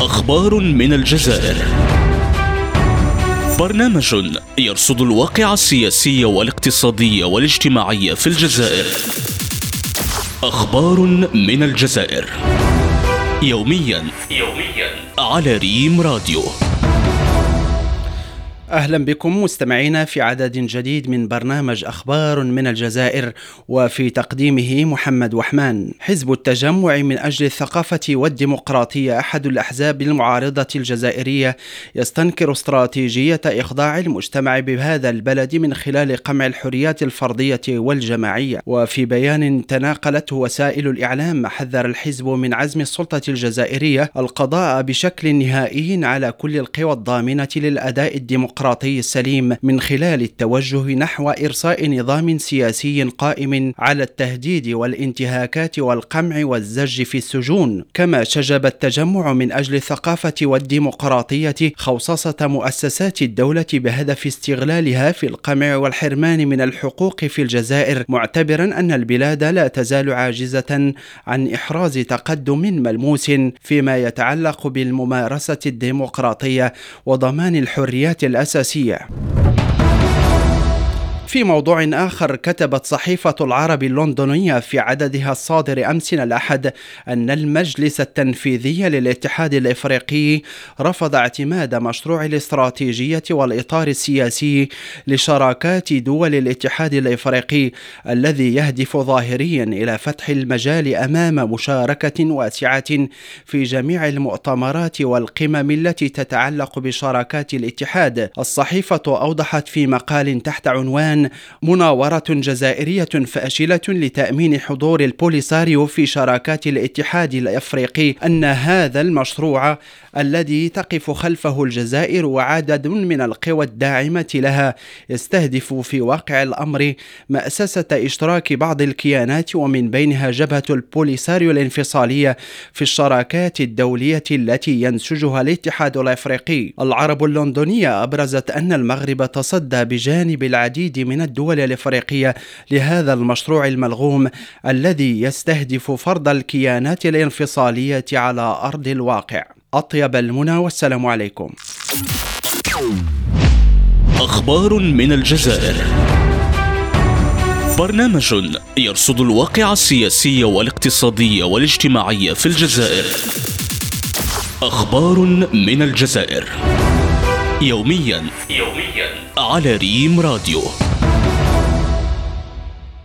أخبار من الجزائر. برنامج يرصد الواقع السياسي والاقتصادي والاجتماعي في الجزائر. أخبار من الجزائر. يوميا يوميا على ريم راديو. أهلا بكم مستمعينا في عدد جديد من برنامج أخبار من الجزائر وفي تقديمه محمد وحمان. حزب التجمع من أجل الثقافة والديمقراطية أحد الأحزاب المعارضة الجزائرية يستنكر استراتيجية إخضاع المجتمع بهذا البلد من خلال قمع الحريات الفرديه والجماعية وفي بيان تناقلته وسائل الإعلام حذر الحزب من عزم السلطة الجزائرية القضاء بشكل نهائي على كل القوى الضامنة للأداء الديمقراطي الديمقراطي السليم من خلال التوجه نحو إرساء نظام سياسي قائم على التهديد والانتهاكات والقمع والزج في السجون. كما شجب التجمع من أجل الثقافة والديمقراطية خوصصة مؤسسات الدولة بهدف استغلالها في القمع والحرمان من الحقوق في الجزائر معتبرا أن البلاد لا تزال عاجزة عن إحراز تقدم ملموس فيما يتعلق بالممارسة الديمقراطية وضمان الحريات الأساسية الأساسية في موضوع آخر كتبت صحيفة العرب اللندنية في عددها الصادر أمس الأحد أن المجلس التنفيذي للاتحاد الإفريقي رفض اعتماد مشروع الاستراتيجية والإطار السياسي لشراكات دول الاتحاد الإفريقي الذي يهدف ظاهريا إلى فتح المجال أمام مشاركة واسعة في جميع المؤتمرات والقمم التي تتعلق بشراكات الاتحاد. الصحيفة أوضحت في مقال تحت عنوان مناورة جزائرية فاشلة لتأمين حضور البوليساريو في شراكات الاتحاد الأفريقي أن هذا المشروع الذي تقف خلفه الجزائر وعدد من القوى الداعمة لها يستهدف في واقع الأمر مأسسة إشتراك بعض الكيانات ومن بينها جبهة البوليساريو الانفصالية في الشراكات الدولية التي ينسجها الاتحاد الأفريقي. العرب اللندنية أبرزت أن المغرب تصدى بجانب العديد من الدول الإفريقية لهذا المشروع الملغوم الذي يستهدف فرض الكيانات الانفصالية على أرض الواقع. أطيب المنى والسلام عليكم. أخبار من الجزائر. برنامج يرصد الواقع السياسي والاقتصادي والاجتماعي في الجزائر. أخبار من الجزائر. يوميا يوميا على ريم راديو.